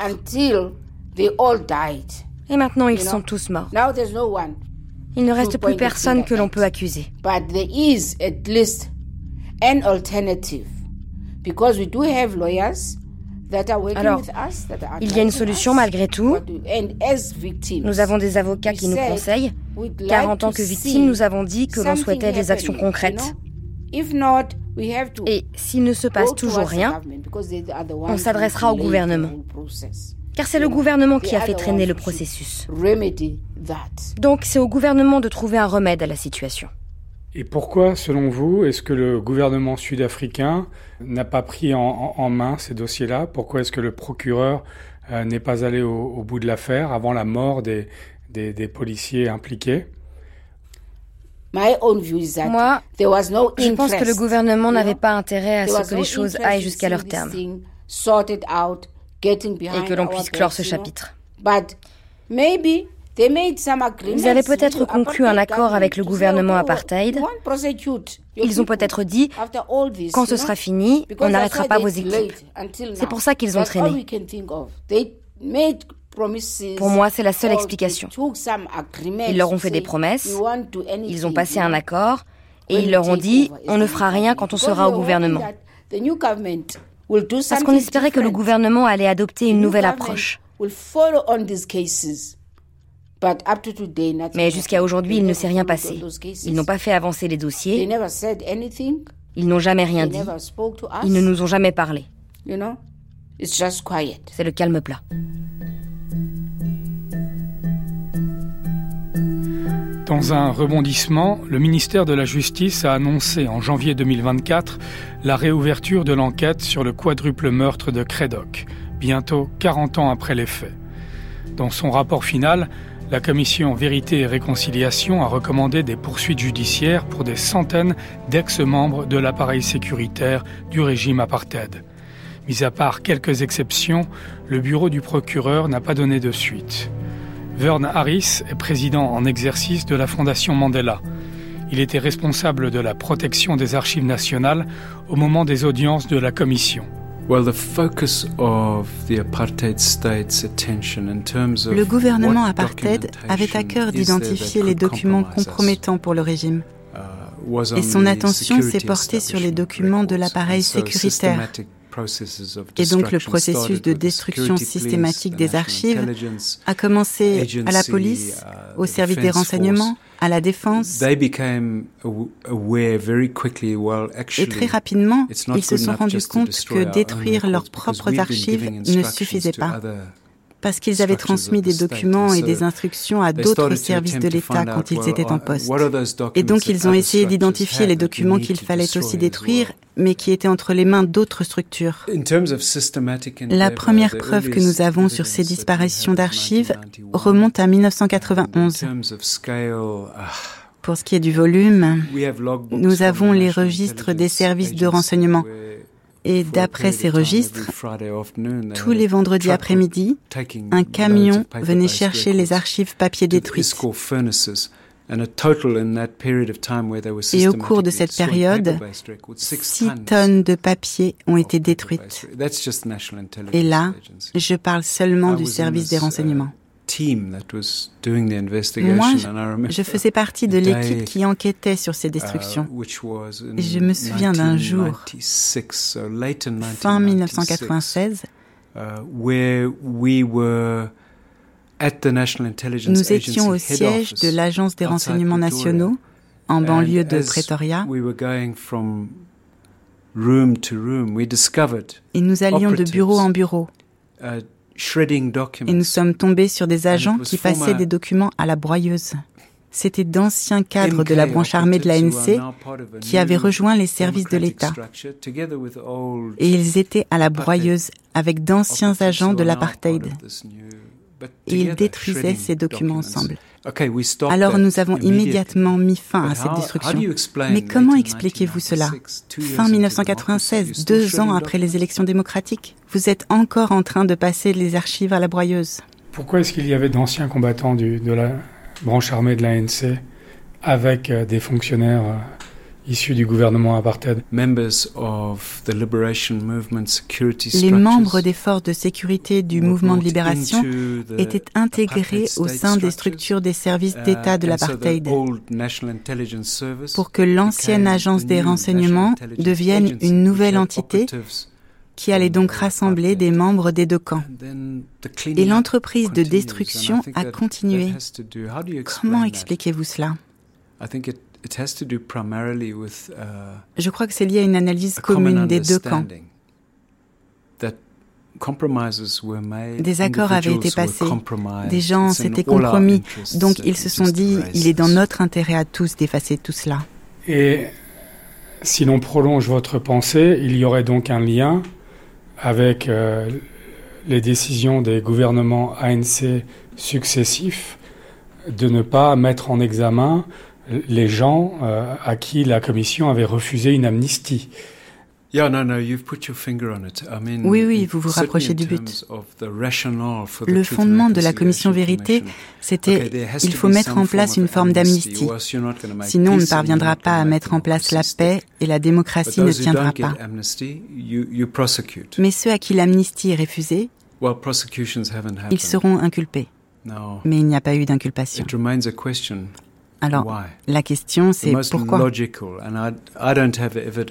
Et maintenant, ils sont tous morts. Il ne reste plus personne que l'on peut accuser. Alors, il y a une solution malgré tout. Nous avons des avocats qui nous conseillent, car en tant que victime, nous avons dit que l'on souhaitait des actions concrètes. Et s'il ne se passe toujours rien, on s'adressera au gouvernement. Car c'est le gouvernement qui a fait traîner le processus. Donc c'est au gouvernement de trouver un remède à la situation. Et pourquoi, selon vous, est-ce que le gouvernement sud-africain n'a pas pris en, main ces dossiers-là? Pourquoi est-ce que le procureur euh, n'est pas allé au, bout de l'affaire avant la mort des policiers impliqués? Moi, je pense que le gouvernement n'avait pas intérêt à ce que les choses aillent jusqu'à leur terme et que l'on puisse clore ce chapitre. Ils avaient peut-être conclu un accord avec le gouvernement apartheid. Ils ont peut-être dit, quand ce sera fini, on n'arrêtera pas vos équipes. C'est pour ça qu'ils ont traîné. Pour moi, c'est la seule explication. Ils leur ont fait des promesses, ils ont passé un accord, et ils leur ont dit, on ne fera rien quand on sera au gouvernement. Parce qu'on espérait que le gouvernement allait adopter une nouvelle approche. Mais jusqu'à aujourd'hui, il ne s'est rien passé. Ils n'ont pas fait avancer les dossiers. Ils n'ont jamais rien dit. Ils ne nous ont jamais parlé. C'est le calme plat. Dans un rebondissement, le ministère de la Justice a annoncé en janvier 2024 la réouverture de l'enquête sur le quadruple meurtre de Crédoc, bientôt 40 ans après les faits. Dans son rapport final, la commission Vérité et Réconciliation a recommandé des poursuites judiciaires pour des centaines d'ex-membres de l'appareil sécuritaire du régime apartheid. Mis à part quelques exceptions, le bureau du procureur n'a pas donné de suite. Vern Harris est président en exercice de la Fondation Mandela. Il était responsable de la protection des archives nationales au moment des audiences de la commission. Le gouvernement apartheid avait à cœur d'identifier les documents compromettants pour le régime. Uh, Et son attention s'est portée sur les documents de l'appareil sécuritaire et donc le processus de destruction systématique des archives a commencé à la police, uh, au service des renseignements, à la défense. Et très rapidement, ils se sont rendus compte que détruire leurs propres archives ne suffisait pas parce qu'ils avaient transmis des documents et des instructions à d'autres services de l'État quand ils étaient en poste. Et donc ils ont essayé d'identifier les documents qu'il fallait aussi détruire, mais qui étaient entre les mains d'autres structures. La première preuve que nous avons sur ces disparitions d'archives remonte à 1991. Pour ce qui est du volume, nous avons les registres des services de renseignement et d'après ces registres, tous les vendredis après-midi, un camion venait chercher les archives papier détruites. Et au cours de cette période, 6 tonnes de papier ont été détruites. Et là, je parle seulement du service des renseignements. Moi, je faisais partie de l'équipe qui enquêtait sur ces destructions. Uh, Et je me souviens d'un jour, fin 1996, uh, nous étions au siège de l'Agence des renseignements nationaux en banlieue de Pretoria. Et nous allions de bureau en bureau. Et nous sommes tombés sur des agents qui passaient des documents à la broyeuse. C'étaient d'anciens cadres de la branche armée de l'ANC qui avaient rejoint les services de l'État. Et ils étaient à la broyeuse avec d'anciens agents de l'apartheid. Et ils détruisaient ces documents ensemble. Alors nous avons immédiatement mis fin à cette destruction. Mais comment expliquez-vous cela? Fin 1996, deux ans après les élections démocratiques, vous êtes encore en train de passer les archives à la broyeuse. Pourquoi est-ce qu'il y avait d'anciens combattants de la branche armée de l'ANC avec euh, des fonctionnaires euh, issus du gouvernement apartheid. Les membres des forces de sécurité du mouvement de libération étaient intégrés au sein des structures des services uh, d'État de l'apartheid pour que l'ancienne agence des renseignements devienne une nouvelle entité qui allait donc rassembler des membres des deux camps. Et l'entreprise de destruction a continué. Comment expliquez-vous cela? Je crois que c'est lié à une analyse commune des deux camps. Des accords avaient été passés, des gens s'étaient compromis, donc ils se sont dit, il est dans notre intérêt à tous d'effacer tout cela. Et si l'on prolonge votre pensée, il y aurait donc un lien avec euh, les décisions des gouvernements ANC successifs de ne pas mettre en examen les gens euh, à qui la commission avait refusé une amnistie. Oui, oui, vous vous rapprochez du but. Le fondement de la commission vérité, c'était il faut mettre en place une forme d'amnistie. Sinon, on ne parviendra pas à mettre en place la paix et la démocratie ne tiendra pas. Mais ceux à qui l'amnistie est refusée, ils seront inculpés. Mais il n'y a pas eu d'inculpation. Alors, la question, c'est pourquoi?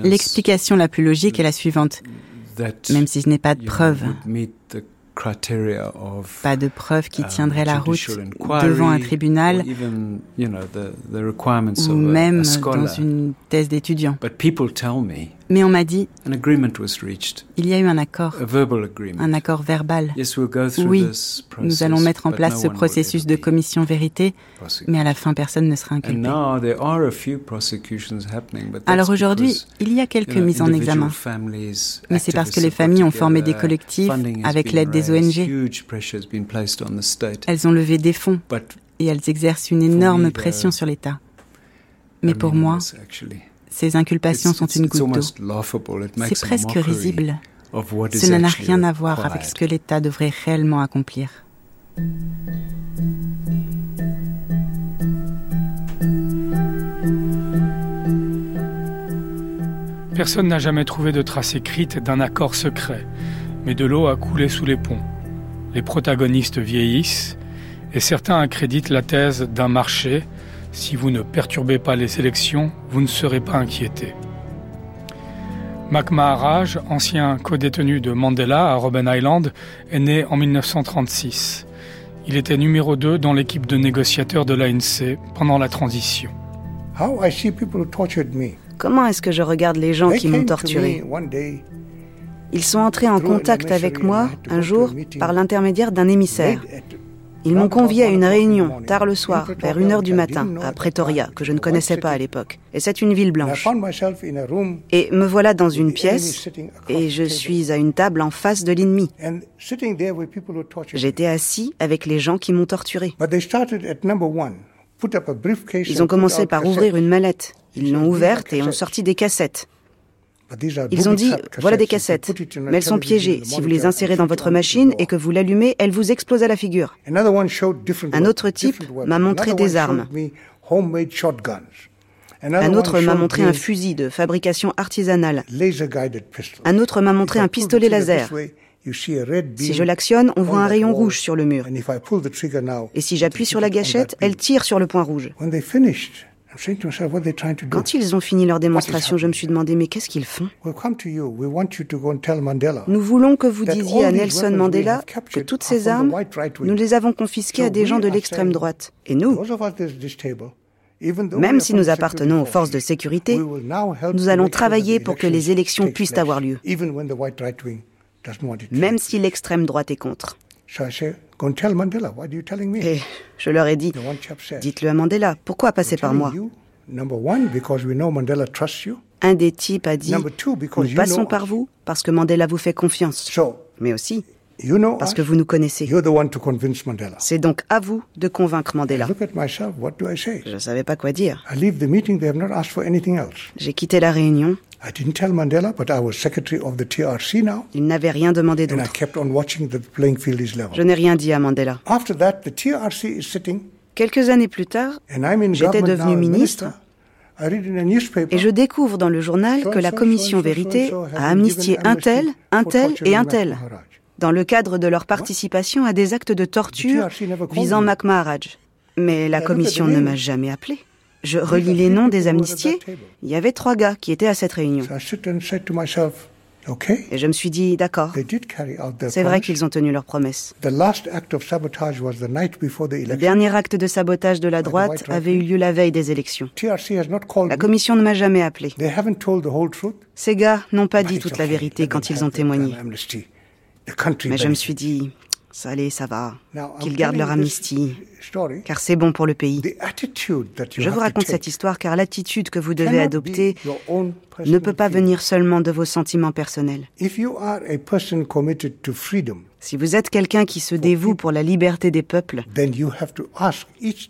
L'explication la plus logique est la suivante. Même si je n'ai pas de preuves, pas de preuves qui um, tiendraient la route devant un tribunal ou même dans une thèse d'étudiant. Mais on m'a dit, il y a eu un accord, un accord verbal. Oui, nous allons mettre en place ce processus de commission vérité, mais à la fin, personne ne sera inculpé. Alors aujourd'hui, il y a quelques mises en examen, mais c'est parce que les familles ont formé des collectifs avec l'aide des ONG. Elles ont levé des fonds et elles exercent une énorme pression sur l'État. Mais pour moi, ces inculpations sont une goutte d'eau. C'est presque risible. Cela n'a rien à voir avec ce que l'État devrait réellement accomplir. Personne n'a jamais trouvé de trace écrite d'un accord secret, mais de l'eau a coulé sous les ponts. Les protagonistes vieillissent et certains accréditent la thèse d'un marché si vous ne perturbez pas les élections, vous ne serez pas inquiété. Mac Maharaj, ancien co-détenu de Mandela à Robben Island, est né en 1936. Il était numéro 2 dans l'équipe de négociateurs de l'ANC pendant la transition. Comment est-ce que je regarde les gens qui m'ont torturé Ils sont entrés en contact avec moi un jour par l'intermédiaire d'un émissaire. Ils m'ont convié à une réunion tard le soir, vers 1h du matin, à Pretoria, que je ne connaissais pas à l'époque. Et c'est une ville blanche. Et me voilà dans une pièce, et je suis à une table en face de l'ennemi. J'étais assis avec les gens qui m'ont torturé. Ils ont commencé par ouvrir une mallette. Ils l'ont ouverte et ont sorti des cassettes. Ils ont dit, voilà des cassettes, mais elles sont piégées. Si vous les insérez dans votre machine et que vous l'allumez, elles vous explosent à la figure. Un autre type m'a montré des armes. Un autre m'a montré un fusil de fabrication artisanale. Un autre m'a montré un pistolet laser. Si je l'actionne, on voit un rayon rouge sur le mur. Et si j'appuie sur la gâchette, elle tire sur le point rouge. Quand ils ont fini leur démonstration, je me suis demandé, mais qu'est-ce qu'ils font? Nous voulons que vous disiez à Nelson Mandela que toutes ces armes, nous les avons confisquées à des gens de l'extrême droite. Et nous, même si nous appartenons aux forces de sécurité, nous allons travailler pour que les élections puissent avoir lieu, même si l'extrême droite est contre. Et je leur ai dit, dites-le à Mandela, pourquoi passer par moi? Un des types a dit, nous passons par vous parce que Mandela vous fait confiance. Mais aussi, parce que vous nous connaissez. C'est donc à vous de convaincre Mandela. Je ne savais pas quoi dire. J'ai quitté la réunion. Il n'avait rien demandé d'autre. Je n'ai rien dit à Mandela. Quelques années plus tard, j'étais devenu ministre. Et je découvre dans le journal que la commission vérité a amnistié un tel, un tel et un tel dans le cadre de leur participation à des actes de torture visant Mac Maharaj. Mais la commission ne m'a jamais appelé. Je relis les noms des amnistiés. Il y avait trois gars qui étaient à cette réunion. Et je me suis dit, d'accord, c'est vrai qu'ils ont tenu leur promesse. Le dernier acte de sabotage de la droite avait eu lieu la veille des élections. La commission ne m'a jamais appelé. Ces gars n'ont pas dit toute la vérité quand ils ont témoigné. Mais je me suis dit, ça allait, ça va, qu'ils gardent leur amnistie, car c'est bon pour le pays. Je vous raconte cette histoire car l'attitude que vous devez adopter ne peut pas venir seulement de vos sentiments personnels. Si vous êtes quelqu'un qui se dévoue pour la liberté des peuples,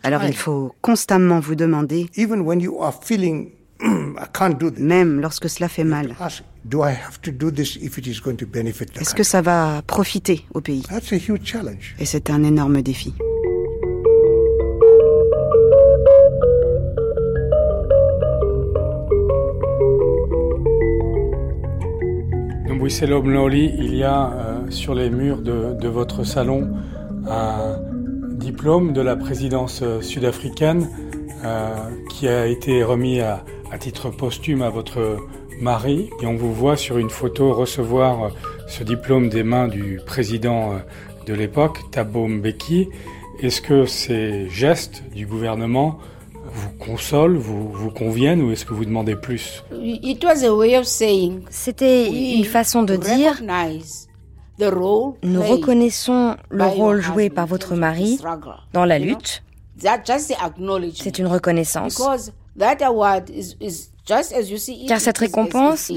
alors il faut constamment vous demander, Même lorsque cela fait mal. Est-ce que ça va profiter au pays? Et c'est un énorme défi. il y a euh, sur les murs de, votre salon un diplôme de la présidence euh, sud-africaine euh, qui a été remis à, titre posthume à votre mari et on vous voit sur une photo recevoir ce diplôme des mains du président de l'époque, Thabo Mbeki. Est-ce que ces gestes du gouvernement vous consolent, vous, vous conviennent ou est-ce que vous demandez plus? C'était une façon de dire nous reconnaissons le rôle joué par votre mari dans la lutte. C'est une reconnaissance. Car cette récompense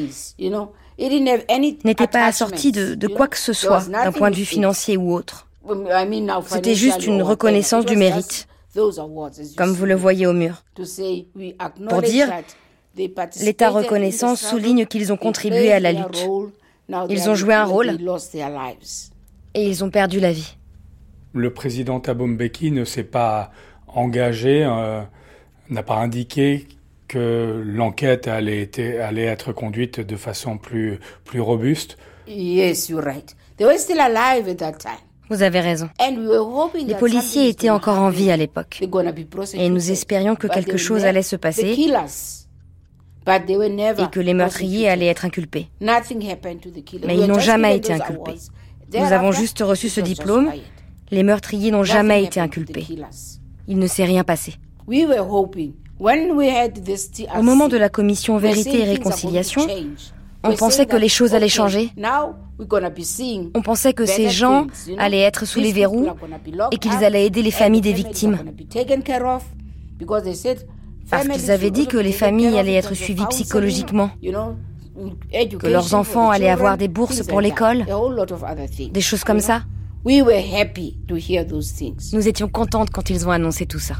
n'était pas assortie de, de quoi que ce soit d'un point de vue financier ou autre. C'était juste une reconnaissance du mérite. comme vous le voyez au mur. Pour dire, l'État reconnaissant souligne qu'ils ont contribué à la lutte. Ils ont joué un rôle. et ils ont perdu la vie. Le président Thabo Mbeki ne s'est pas engagé, euh, n'a pas indiqué que l'enquête allait, allait, être conduite de façon plus, plus robuste. Yes, you're right. They were still alive at that time. Vous avez raison. Les policiers étaient encore en vie à l'époque. Et nous espérions que quelque chose allait se passer et que les meurtriers allaient être inculpés. Mais ils n'ont jamais été inculpés. Nous avons juste reçu ce diplôme. Les meurtriers n'ont jamais été inculpés. Il ne s'est rien passé. Au moment de la commission Vérité et Réconciliation, on pensait que les choses allaient changer. On pensait que ces gens allaient être sous les verrous et qu'ils allaient aider les familles des victimes. Parce qu'ils avaient dit que les familles allaient être suivies psychologiquement, que leurs enfants allaient avoir des bourses pour l'école, des choses comme ça. Nous étions contentes quand ils ont annoncé tout ça.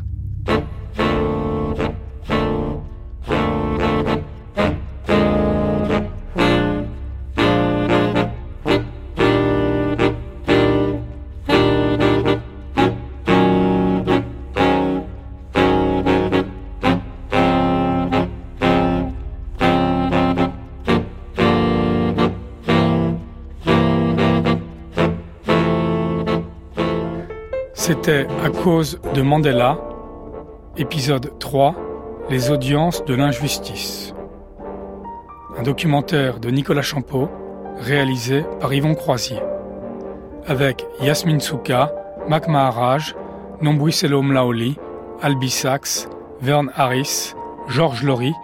C'était à cause de Mandela, épisode 3, les audiences de l'injustice. Un documentaire de Nicolas Champeau, réalisé par Yvon Croisier. Avec Yasmin Souka, Mac Maharaj, Nombuiselo Laoli, Albi Sachs, Vern Harris, Georges Laurie,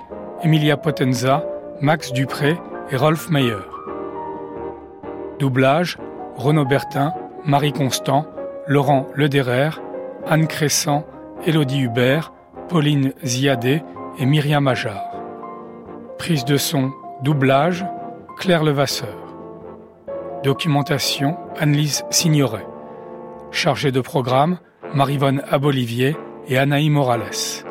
Emilia Potenza, Max Dupré et Rolf Meyer. Doublage Renaud Bertin, Marie Constant, Laurent Lederer, Anne Crescent, Élodie Hubert, Pauline Ziadé et Myriam Ajar. Prise de son, doublage, Claire Levasseur. Documentation, Annelise Signoret. Chargée de programme, Marivonne Abolivier et Anaï Morales.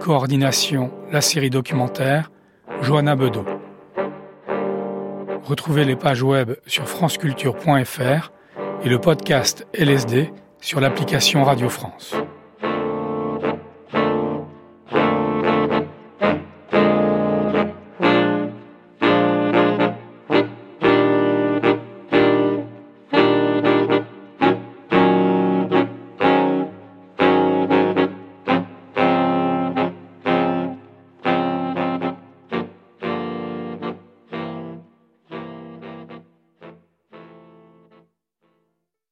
Coordination, la série documentaire, Johanna Bedeau. Retrouvez les pages web sur franceculture.fr et le podcast LSD sur l'application Radio France.